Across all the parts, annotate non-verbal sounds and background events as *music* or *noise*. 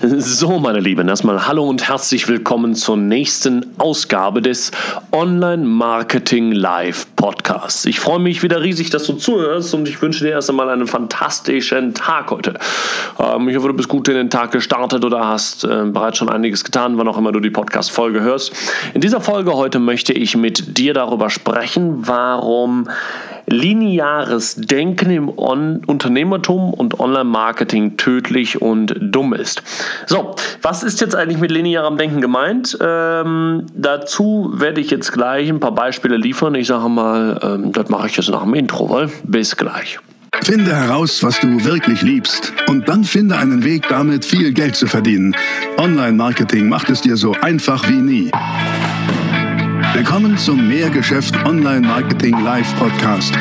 So, meine Lieben, erstmal hallo und herzlich willkommen zur nächsten Ausgabe des Online Marketing Live Podcasts. Ich freue mich wieder riesig, dass du zuhörst und ich wünsche dir erst einmal einen fantastischen Tag heute. Ähm, ich hoffe, du bist gut in den Tag gestartet oder hast äh, bereits schon einiges getan, wann auch immer du die Podcast-Folge hörst. In dieser Folge heute möchte ich mit dir darüber sprechen, warum lineares Denken im On Unternehmertum und Online-Marketing tödlich und dumm ist. So, was ist jetzt eigentlich mit linearem Denken gemeint? Ähm, dazu werde ich jetzt gleich ein paar Beispiele liefern. Ich sage mal, ähm, das mache ich jetzt nach dem Intro. Weil? Bis gleich. Finde heraus, was du wirklich liebst und dann finde einen Weg, damit viel Geld zu verdienen. Online-Marketing macht es dir so einfach wie nie. Willkommen zum Mehrgeschäft Online Marketing Live Podcast.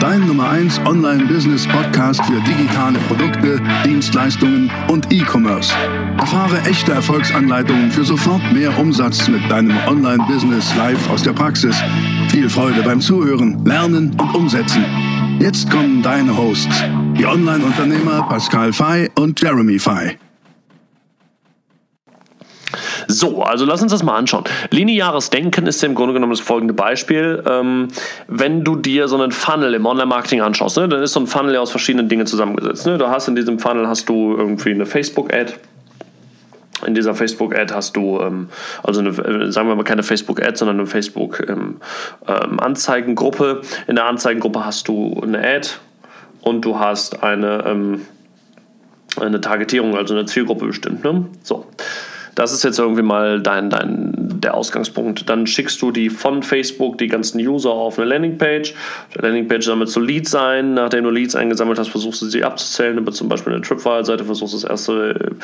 Dein Nummer 1 Online-Business Podcast für digitale Produkte, Dienstleistungen und E-Commerce. Erfahre echte Erfolgsanleitungen für sofort mehr Umsatz mit deinem Online-Business live aus der Praxis. Viel Freude beim Zuhören, Lernen und Umsetzen. Jetzt kommen deine Hosts, die Online-Unternehmer Pascal Fay und Jeremy Fay. So, also lass uns das mal anschauen. Lineares Denken ist im Grunde genommen das folgende Beispiel. Ähm, wenn du dir so einen Funnel im Online-Marketing anschaust, ne, dann ist so ein Funnel ja aus verschiedenen Dingen zusammengesetzt. Ne? Du hast in diesem Funnel hast du irgendwie eine Facebook-Ad. In dieser Facebook-Ad hast du, ähm, also eine, äh, sagen wir mal keine Facebook-Ad, sondern eine Facebook-Anzeigengruppe. Ähm, ähm in der Anzeigengruppe hast du eine Ad und du hast eine, ähm, eine Targetierung, also eine Zielgruppe bestimmt. Ne? So. Das ist jetzt irgendwie mal dein, dein, der Ausgangspunkt. Dann schickst du die von Facebook die ganzen User auf eine Landingpage. Die Landingpage sammelt so Leads ein. Nachdem du Leads eingesammelt hast, versuchst du sie abzuzählen über zum Beispiel eine Tripwire-Seite, versuchst das erste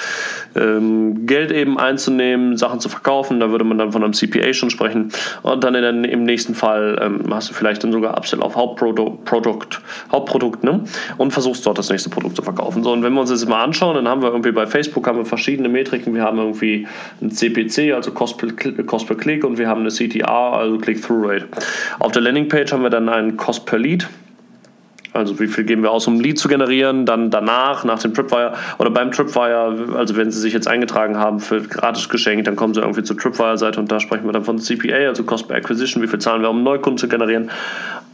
ähm, Geld eben einzunehmen, Sachen zu verkaufen. Da würde man dann von einem CPA schon sprechen. Und dann in, im nächsten Fall ähm, hast du vielleicht dann sogar Upsell auf Hauptprodukt, Produkt, Hauptprodukt ne? und versuchst dort das nächste Produkt zu verkaufen. So, und wenn wir uns das mal anschauen, dann haben wir irgendwie bei Facebook haben wir verschiedene Metriken. Wir haben irgendwie ein CPC, also Cost per, Cost per Click, und wir haben eine CTR, also Click-Through-Rate. Auf der Landingpage haben wir dann einen Cost per Lead. Also wie viel geben wir aus, um ein Lead zu generieren, dann danach, nach dem Tripwire oder beim Tripwire, also wenn Sie sich jetzt eingetragen haben für gratis Geschenk, dann kommen Sie irgendwie zur Tripwire-Seite und da sprechen wir dann von CPA, also Cost per Acquisition, wie viel zahlen wir, um einen Neukunden zu generieren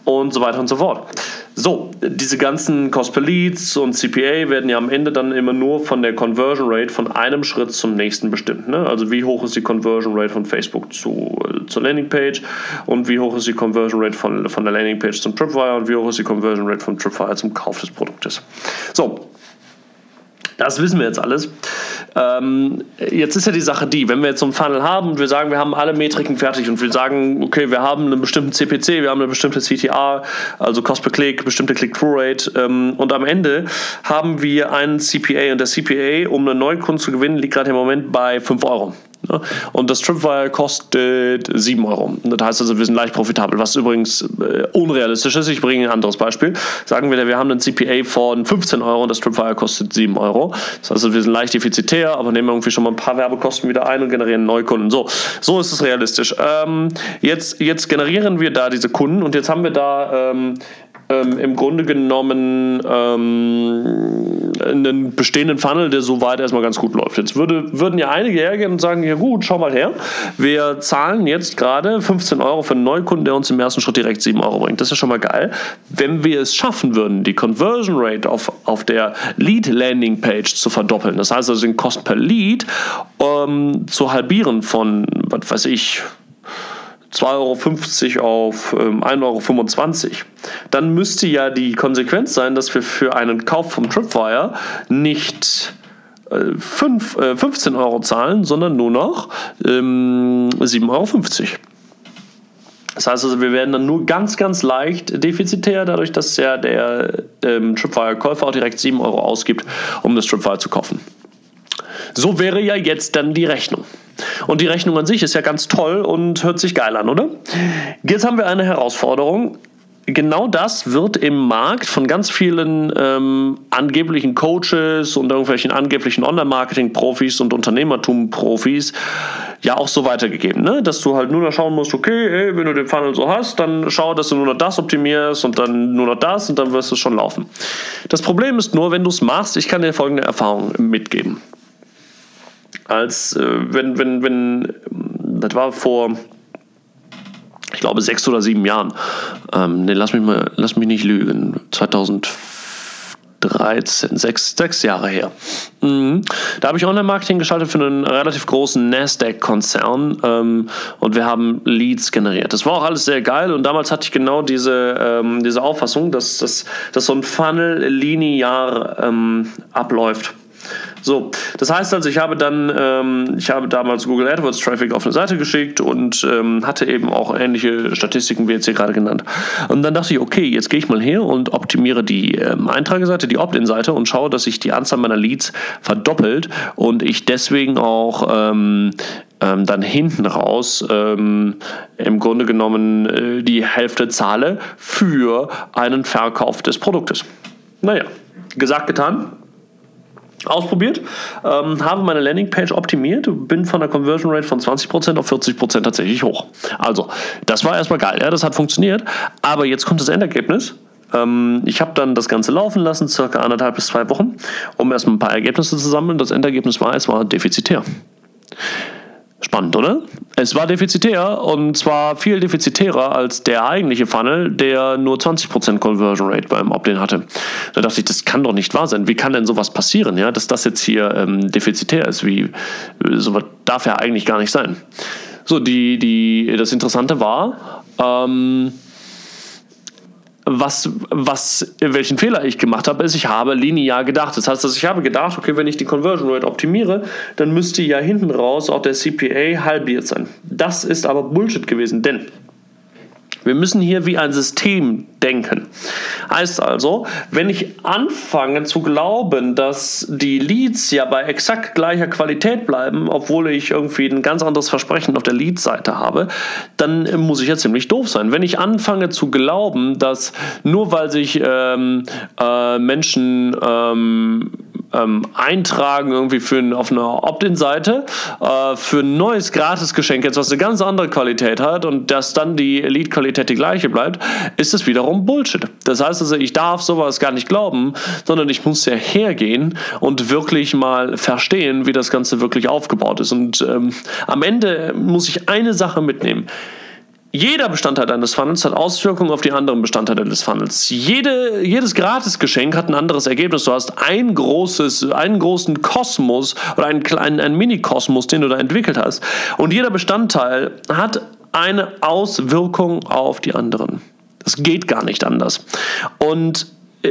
und so weiter und so fort. So, diese ganzen Cost per Leads und CPA werden ja am Ende dann immer nur von der Conversion Rate von einem Schritt zum nächsten bestimmt. Ne? Also wie hoch ist die Conversion Rate von Facebook zu, äh, zur Landingpage und wie hoch ist die Conversion Rate von, von der Landingpage zum Tripwire und wie hoch ist die Conversion Rate von Tripwire zum Kauf des Produktes. So, das wissen wir jetzt alles. Ähm, jetzt ist ja die Sache die, wenn wir jetzt so einen Funnel haben und wir sagen, wir haben alle Metriken fertig und wir sagen, okay, wir haben einen bestimmten CPC, wir haben eine bestimmte CTR, also Cost per Click, bestimmte Click-Through-Rate ähm, und am Ende haben wir einen CPA und der CPA, um einen neuen Kunden zu gewinnen, liegt gerade im Moment bei 5 Euro. Ne? Und das Tripwire kostet 7 Euro. Das heißt also, wir sind leicht profitabel, was übrigens äh, unrealistisch ist. Ich bringe ein anderes Beispiel. Sagen wir, wir haben einen CPA von 15 Euro und das Tripwire kostet 7 Euro. Das heißt, also, wir sind leicht defizitär, aber nehmen irgendwie schon mal ein paar Werbekosten wieder ein und generieren Neukunden. So, so ist es realistisch. Ähm, jetzt, jetzt generieren wir da diese Kunden und jetzt haben wir da ähm, ähm, im Grunde genommen ähm, einen bestehenden Funnel, der soweit erstmal ganz gut läuft. Jetzt würde, würden ja einige hergehen und sagen, ja gut, schau mal her, wir zahlen jetzt gerade 15 Euro für einen Neukunden, der uns im ersten Schritt direkt 7 Euro bringt. Das ist ja schon mal geil. Wenn wir es schaffen würden, die Conversion Rate auf, auf der Lead Landing Page zu verdoppeln, das heißt also den Kost per Lead ähm, zu halbieren von, was weiß ich, 2,50 Euro auf ähm, 1,25 Euro, dann müsste ja die Konsequenz sein, dass wir für einen Kauf vom Tripwire nicht äh, 5, äh, 15 Euro zahlen, sondern nur noch ähm, 7,50 Euro. Das heißt also, wir werden dann nur ganz, ganz leicht defizitär, dadurch, dass ja der ähm, Tripwire-Käufer auch direkt 7 Euro ausgibt, um das Tripwire zu kaufen. So wäre ja jetzt dann die Rechnung. Und die Rechnung an sich ist ja ganz toll und hört sich geil an, oder? Jetzt haben wir eine Herausforderung. Genau das wird im Markt von ganz vielen ähm, angeblichen Coaches und irgendwelchen angeblichen Online-Marketing-Profis und Unternehmertum-Profis ja auch so weitergegeben, ne? dass du halt nur noch schauen musst, okay, hey, wenn du den Funnel so hast, dann schau, dass du nur noch das optimierst und dann nur noch das und dann wirst du schon laufen. Das Problem ist nur, wenn du es machst, ich kann dir folgende Erfahrung mitgeben. Als äh, wenn, wenn, wenn, das war vor, ich glaube, sechs oder sieben Jahren. Ähm, nee, lass mich mal, lass mich nicht lügen. 2013, sechs, sechs Jahre her. Mhm. Da habe ich Online-Marketing geschaltet für einen relativ großen Nasdaq-Konzern ähm, und wir haben Leads generiert. Das war auch alles sehr geil und damals hatte ich genau diese, ähm, diese Auffassung, dass, dass, dass so ein Funnel linear ähm, abläuft. So, das heißt also, ich habe dann, ähm, ich habe damals Google AdWords Traffic auf eine Seite geschickt und ähm, hatte eben auch ähnliche Statistiken wie jetzt hier gerade genannt. Und dann dachte ich, okay, jetzt gehe ich mal her und optimiere die ähm, Eintrageseite, die Opt-in-Seite und schaue, dass sich die Anzahl meiner Leads verdoppelt und ich deswegen auch ähm, ähm, dann hinten raus ähm, im Grunde genommen äh, die Hälfte zahle für einen Verkauf des Produktes. Naja, gesagt, getan ausprobiert, ähm, habe meine Landingpage optimiert, bin von der Conversion Rate von 20% auf 40% tatsächlich hoch. Also, das war erstmal geil, ja, das hat funktioniert, aber jetzt kommt das Endergebnis. Ähm, ich habe dann das Ganze laufen lassen, circa anderthalb bis zwei Wochen, um erstmal ein paar Ergebnisse zu sammeln. Das Endergebnis war, es war defizitär. Spannend, oder? Es war defizitär und zwar viel defizitärer als der eigentliche Funnel, der nur 20% Conversion Rate beim Opt-in hatte. Da dachte ich, das kann doch nicht wahr sein. Wie kann denn sowas passieren, ja? dass das jetzt hier ähm, defizitär ist? Wie, sowas darf ja eigentlich gar nicht sein. So, die, die, das Interessante war, ähm, was, was, welchen Fehler ich gemacht habe, ist, ich habe linear gedacht. Das heißt, dass ich habe gedacht, okay, wenn ich die Conversion Rate optimiere, dann müsste ja hinten raus auch der CPA halbiert sein. Das ist aber Bullshit gewesen, denn wir müssen hier wie ein System denken. Heißt also, wenn ich anfange zu glauben, dass die Leads ja bei exakt gleicher Qualität bleiben, obwohl ich irgendwie ein ganz anderes Versprechen auf der Lead-Seite habe, dann muss ich ja ziemlich doof sein. Wenn ich anfange zu glauben, dass nur weil sich ähm, äh, Menschen ähm, ähm, eintragen irgendwie für ein, auf einer Opt-in-Seite äh, für ein neues Gratisgeschenk jetzt, was eine ganz andere Qualität hat und dass dann die Elite-Qualität die gleiche bleibt, ist es wiederum Bullshit. Das heißt also, ich darf sowas gar nicht glauben, sondern ich muss ja hergehen und wirklich mal verstehen, wie das Ganze wirklich aufgebaut ist. Und ähm, am Ende muss ich eine Sache mitnehmen. Jeder Bestandteil deines Funnels hat Auswirkungen auf die anderen Bestandteile des Funnels. Jede, jedes Gratisgeschenk hat ein anderes Ergebnis. Du hast ein großes, einen großen Kosmos oder einen kleinen einen Mini-Kosmos, den du da entwickelt hast. Und jeder Bestandteil hat eine Auswirkung auf die anderen. Das geht gar nicht anders. Und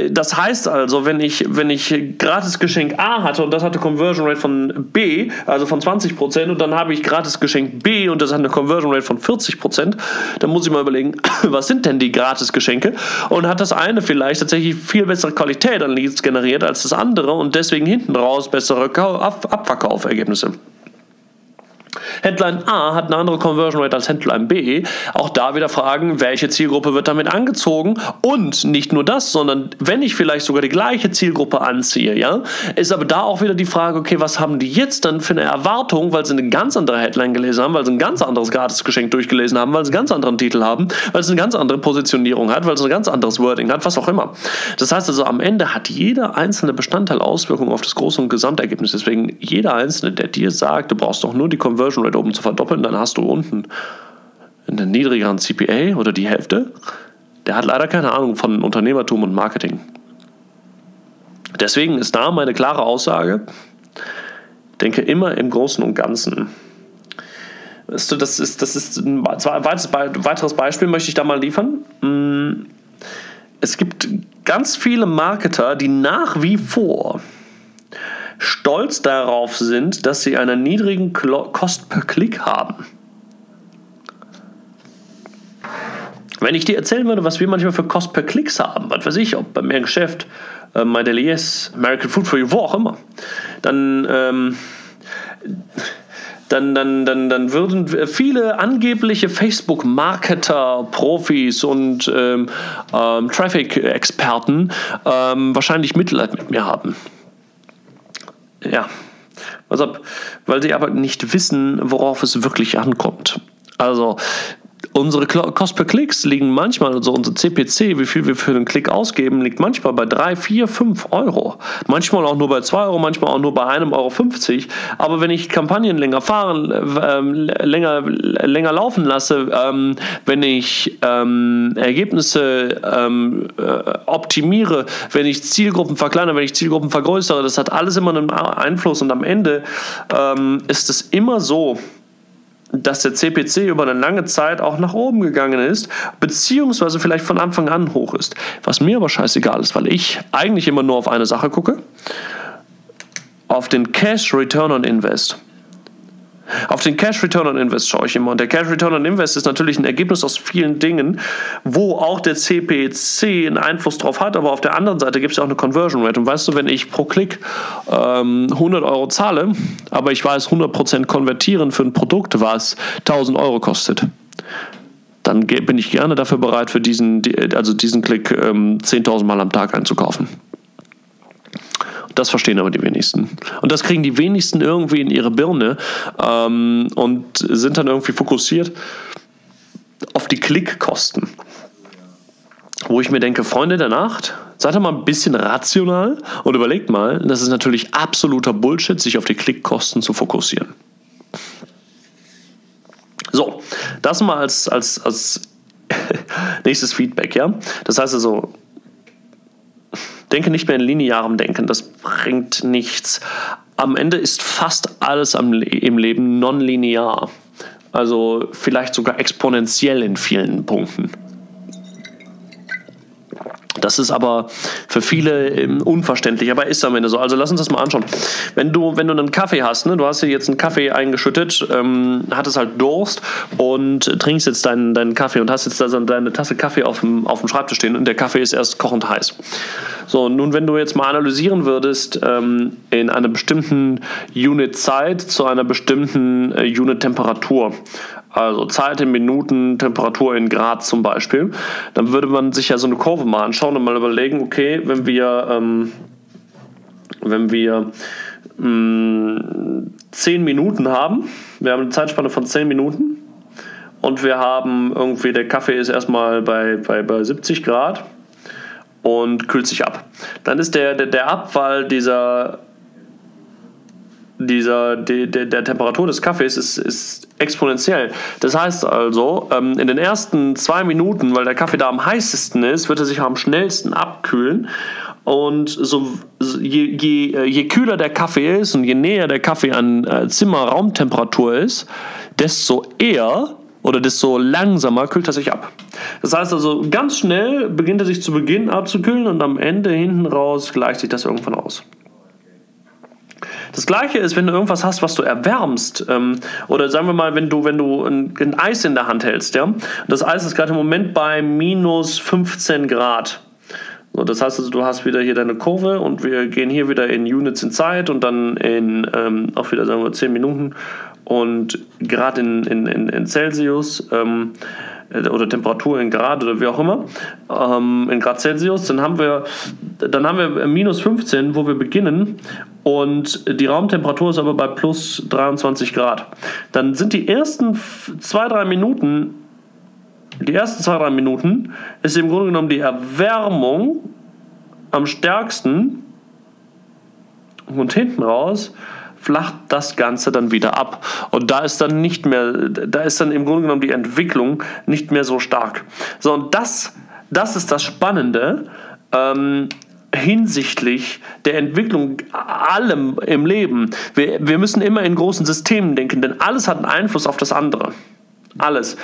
das heißt also, wenn ich, wenn ich Gratisgeschenk A hatte und das hatte Conversion Rate von B, also von 20%, und dann habe ich Gratisgeschenk B und das hat eine Conversion Rate von 40%, dann muss ich mal überlegen, *laughs* was sind denn die Gratisgeschenke? Und hat das eine vielleicht tatsächlich viel bessere Qualität an Leads generiert als das andere und deswegen hinten raus bessere Abverkaufergebnisse? Headline A hat eine andere Conversion Rate als Headline B. Auch da wieder fragen, welche Zielgruppe wird damit angezogen? Und nicht nur das, sondern wenn ich vielleicht sogar die gleiche Zielgruppe anziehe, ja, ist aber da auch wieder die Frage, okay, was haben die jetzt dann für eine Erwartung, weil sie eine ganz andere Headline gelesen haben, weil sie ein ganz anderes Gratisgeschenk durchgelesen haben, weil sie einen ganz anderen Titel haben, weil es eine ganz andere Positionierung hat, weil es ein ganz anderes Wording hat, was auch immer. Das heißt also, am Ende hat jeder einzelne Bestandteil Auswirkungen auf das große und Gesamtergebnis. Deswegen jeder einzelne, der dir sagt, du brauchst doch nur die Conversion Rate oben zu verdoppeln, dann hast du unten einen niedrigeren CPA oder die Hälfte. Der hat leider keine Ahnung von Unternehmertum und Marketing. Deswegen ist da meine klare Aussage, denke immer im Großen und Ganzen. das ist, das ist ein weiteres Beispiel, möchte ich da mal liefern. Mm, es gibt ganz viele Marketer, die nach wie vor stolz darauf sind, dass sie einen niedrigen Kost per Klick haben. Wenn ich dir erzählen würde, was wir manchmal für Kost per Klicks haben, was weiß ich, ob bei mir im Geschäft, äh, Daily Yes, American Food for You, wo auch immer, dann, ähm, dann, dann, dann, dann würden viele angebliche Facebook-Marketer, Profis und ähm, ähm, Traffic-Experten ähm, wahrscheinlich Mitleid mit mir haben ja, also, weil sie aber nicht wissen, worauf es wirklich ankommt. Also, unsere Cost per Klicks liegen manchmal, also unser CPC, wie viel wir für den Klick ausgeben, liegt manchmal bei 3, 4, 5 Euro. Manchmal auch nur bei 2 Euro, manchmal auch nur bei 1,50 Euro. Aber wenn ich Kampagnen länger fahren, äh, länger, länger laufen lasse, ähm, wenn ich ähm, Ergebnisse ähm, äh, optimiere, wenn ich Zielgruppen verkleinere, wenn ich Zielgruppen vergrößere, das hat alles immer einen Einfluss und am Ende ähm, ist es immer so, dass der CPC über eine lange Zeit auch nach oben gegangen ist, beziehungsweise vielleicht von Anfang an hoch ist. Was mir aber scheißegal ist, weil ich eigentlich immer nur auf eine Sache gucke, auf den Cash Return on Invest. Auf den Cash Return on Invest schaue ich immer. Und der Cash Return on Invest ist natürlich ein Ergebnis aus vielen Dingen, wo auch der CPC einen Einfluss drauf hat. Aber auf der anderen Seite gibt es ja auch eine Conversion Rate. Und weißt du, wenn ich pro Klick ähm, 100 Euro zahle, aber ich weiß 100% konvertieren für ein Produkt, was 1000 Euro kostet, dann bin ich gerne dafür bereit, für diesen, also diesen Klick ähm, 10.000 Mal am Tag einzukaufen. Das verstehen aber die wenigsten. Und das kriegen die wenigsten irgendwie in ihre Birne ähm, und sind dann irgendwie fokussiert auf die Klickkosten. Wo ich mir denke, Freunde der Nacht, seid doch mal ein bisschen rational und überlegt mal, das ist natürlich absoluter Bullshit, sich auf die Klickkosten zu fokussieren. So, das mal als, als, als *laughs* nächstes Feedback, ja. Das heißt also, denke nicht mehr in linearem Denken, das bringt nichts. Am Ende ist fast alles im Leben nonlinear. Also vielleicht sogar exponentiell in vielen Punkten. Das ist aber für viele ähm, unverständlich, aber ist am Ende so. Also lass uns das mal anschauen. Wenn du, wenn du einen Kaffee hast, ne, du hast hier jetzt einen Kaffee eingeschüttet, ähm, hattest halt Durst und trinkst jetzt deinen, deinen Kaffee und hast jetzt also deine Tasse Kaffee auf dem, auf dem Schreibtisch stehen und der Kaffee ist erst kochend heiß. So, nun, wenn du jetzt mal analysieren würdest, ähm, in einer bestimmten Unit Zeit zu einer bestimmten äh, Unit Temperatur, also Zeit in Minuten, Temperatur in Grad zum Beispiel, dann würde man sich ja so eine Kurve mal anschauen und mal überlegen, okay, wenn wir, ähm, wenn wir mh, mm, 10 Minuten haben, wir haben eine Zeitspanne von 10 Minuten und wir haben irgendwie, der Kaffee ist erstmal bei, bei, bei 70 Grad und kühlt sich ab. Dann ist der, der, der Abfall dieser dieser, der, der Temperatur des Kaffees ist, ist exponentiell. Das heißt also, ähm, in den ersten zwei Minuten, weil der Kaffee da am heißesten ist, wird er sich am schnellsten abkühlen. Und so, je, je, je kühler der Kaffee ist und je näher der Kaffee an äh, Zimmer-Raumtemperatur ist, desto eher oder desto langsamer kühlt er sich ab. Das heißt also, ganz schnell beginnt er sich zu Beginn abzukühlen und am Ende hinten raus gleicht sich das irgendwann aus. Das gleiche ist, wenn du irgendwas hast, was du erwärmst, ähm, oder sagen wir mal, wenn du, wenn du ein, ein Eis in der Hand hältst, ja, das Eis ist gerade im Moment bei minus 15 Grad. So, das heißt also, du hast wieder hier deine Kurve und wir gehen hier wieder in Units in Zeit und dann in ähm, auch wieder sagen wir 10 Minuten und gerade in, in, in, Celsius. Ähm, äh, oder Temperatur in Grad oder wie auch immer, ähm, in Grad Celsius, dann haben wir, dann haben wir minus 15, wo wir beginnen und die Raumtemperatur ist aber bei plus 23 Grad. Dann sind die ersten zwei, drei Minuten, die ersten zwei, drei Minuten ist im Grunde genommen die Erwärmung am stärksten und hinten raus flacht das Ganze dann wieder ab. Und da ist dann nicht mehr, da ist dann im Grunde genommen die Entwicklung nicht mehr so stark. So, und das, das ist das Spannende. Ähm, hinsichtlich der Entwicklung allem im Leben. Wir, wir müssen immer in großen Systemen denken, denn alles hat einen Einfluss auf das andere. Alles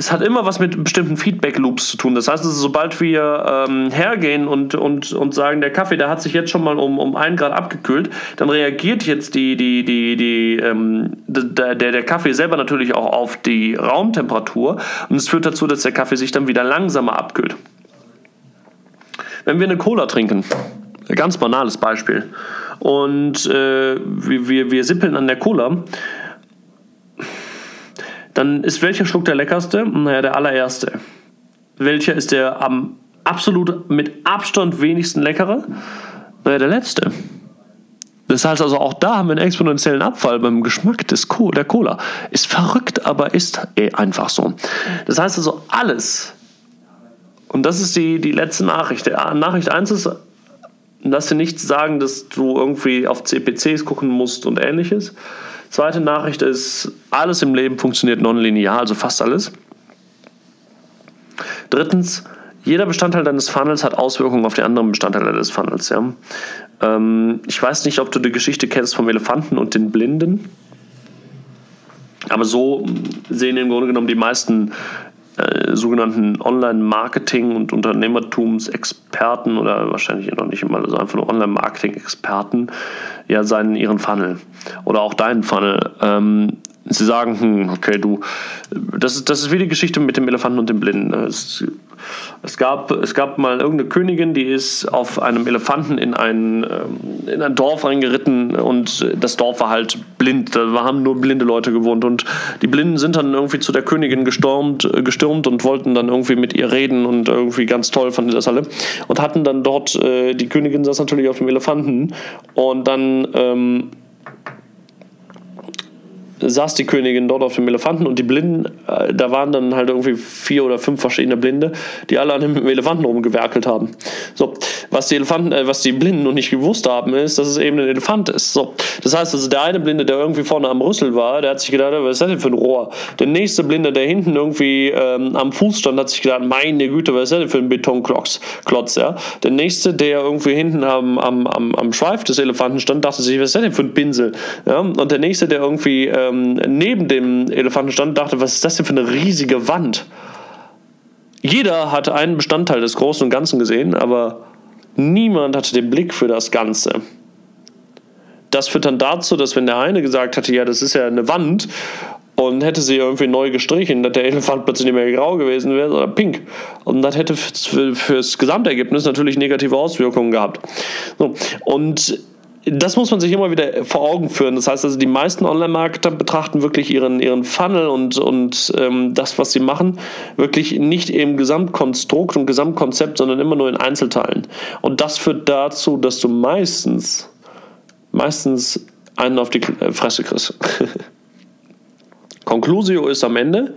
es hat immer was mit bestimmten Feedback-Loops zu tun. Das heißt, sobald wir ähm, hergehen und, und, und sagen, der Kaffee, der hat sich jetzt schon mal um, um einen Grad abgekühlt, dann reagiert jetzt die, die, die, die, ähm, der, der Kaffee selber natürlich auch auf die Raumtemperatur und es führt dazu, dass der Kaffee sich dann wieder langsamer abkühlt. Wenn wir eine Cola trinken, ein ganz banales Beispiel, und äh, wir, wir sippeln an der Cola, dann ist welcher Schluck der leckerste? Naja, der allererste. Welcher ist der am absolut mit Abstand wenigsten leckere? Naja, der letzte. Das heißt also, auch da haben wir einen exponentiellen Abfall beim Geschmack des Co der Cola. Ist verrückt, aber ist eh einfach so. Das heißt also, alles, und das ist die, die letzte Nachricht. Nachricht 1 ist, dass sie nicht sagen, dass du irgendwie auf CPCs gucken musst und ähnliches. Zweite Nachricht ist, alles im Leben funktioniert nonlinear, also fast alles. Drittens, jeder Bestandteil deines Funnels hat Auswirkungen auf die anderen Bestandteile des Funnels. Ja? Ähm, ich weiß nicht, ob du die Geschichte kennst vom Elefanten und den Blinden. Aber so sehen im Grunde genommen die meisten äh, sogenannten Online-Marketing- und Unternehmertumsexperten oder wahrscheinlich noch nicht immer, also einfach nur Online-Marketing-Experten, ja seinen, ihren Funnel oder auch deinen Funnel. Ähm, sie sagen, hm, okay, du, das ist, das ist wie die Geschichte mit dem Elefanten und dem Blinden. Es, es, gab, es gab mal irgendeine Königin, die ist auf einem Elefanten in ein, ähm, in ein Dorf reingeritten und das Dorf war halt blind. Da haben nur blinde Leute gewohnt und die Blinden sind dann irgendwie zu der Königin gestürmt, gestürmt und wollten dann irgendwie mit ihr reden und irgendwie ganz toll fanden die das alle und hatten dann dort, äh, die Königin saß natürlich auf dem Elefanten und dann ähm, saß die Königin dort auf dem Elefanten und die Blinden, äh, da waren dann halt irgendwie vier oder fünf verschiedene Blinde, die alle an dem Elefanten rumgewerkelt haben. So, was die Elefanten, äh, was die Blinden noch nicht gewusst haben, ist, dass es eben ein Elefant ist. So, das heißt also, der eine Blinde, der irgendwie vorne am Rüssel war, der hat sich gedacht, was ist das denn für ein Rohr? Der nächste Blinde, der hinten irgendwie ähm, am Fuß stand, hat sich gedacht, meine Güte, was ist das denn für ein Betonklotz? Klotz, ja? Der nächste, der irgendwie hinten am, am, am, am Schweif des Elefanten stand, dachte sich, was ist das denn für ein Pinsel? Ja? Und der nächste, der irgendwie ähm, neben dem Elefanten stand, dachte, was ist das denn für eine riesige Wand? Jeder hatte einen Bestandteil des Großen und Ganzen gesehen, aber niemand hatte den Blick für das Ganze. Das führt dann dazu, dass wenn der eine gesagt hatte, ja, das ist ja eine Wand und hätte sie irgendwie neu gestrichen, dass der Elefant plötzlich nicht mehr grau gewesen wäre, sondern pink. Und das hätte für, fürs Gesamtergebnis natürlich negative Auswirkungen gehabt. So. Und das muss man sich immer wieder vor Augen führen. Das heißt also, die meisten Online-Marketer betrachten wirklich ihren, ihren Funnel und, und ähm, das, was sie machen, wirklich nicht im Gesamtkonstrukt und Gesamtkonzept, sondern immer nur in Einzelteilen. Und das führt dazu, dass du meistens, meistens einen auf die äh, Fresse kriegst. *laughs* Conclusio ist am Ende,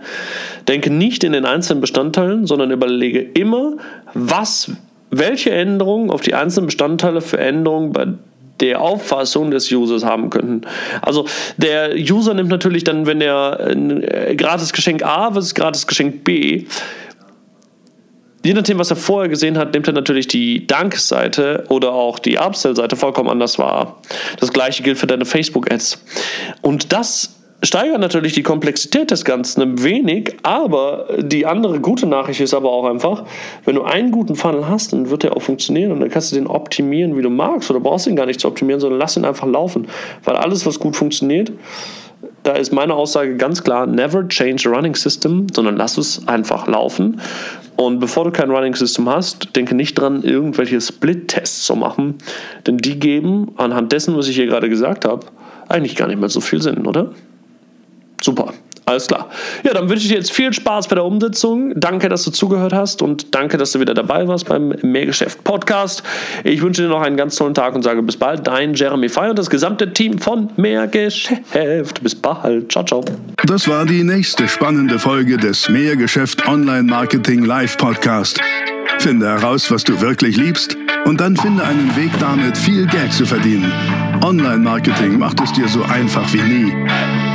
denke nicht in den einzelnen Bestandteilen, sondern überlege immer, was, welche Änderungen auf die einzelnen Bestandteile für Änderungen bei der Auffassung des Users haben könnten. Also der User nimmt natürlich dann, wenn er ein äh, gratis Geschenk A versus gratis Geschenk B, je nachdem, was er vorher gesehen hat, nimmt er natürlich die Dank-Seite oder auch die Upsell-Seite vollkommen anders wahr. Das gleiche gilt für deine Facebook-Ads. Und das steigert natürlich die Komplexität des Ganzen ein wenig, aber die andere gute Nachricht ist aber auch einfach, wenn du einen guten Funnel hast, dann wird der auch funktionieren und dann kannst du den optimieren, wie du magst oder brauchst ihn gar nicht zu optimieren, sondern lass ihn einfach laufen, weil alles, was gut funktioniert, da ist meine Aussage ganz klar, never change a running system, sondern lass es einfach laufen. Und bevor du kein Running System hast, denke nicht dran, irgendwelche Split-Tests zu machen, denn die geben anhand dessen, was ich hier gerade gesagt habe, eigentlich gar nicht mehr so viel Sinn, oder? Super. Alles klar. Ja, dann wünsche ich dir jetzt viel Spaß bei der Umsetzung. Danke, dass du zugehört hast und danke, dass du wieder dabei warst beim Mehrgeschäft Podcast. Ich wünsche dir noch einen ganz tollen Tag und sage bis bald. Dein Jeremy Fey und das gesamte Team von Mehrgeschäft. Bis bald. Ciao, ciao. Das war die nächste spannende Folge des Mehrgeschäft Online Marketing Live Podcast. Finde heraus, was du wirklich liebst und dann finde einen Weg damit, viel Geld zu verdienen. Online Marketing macht es dir so einfach wie nie.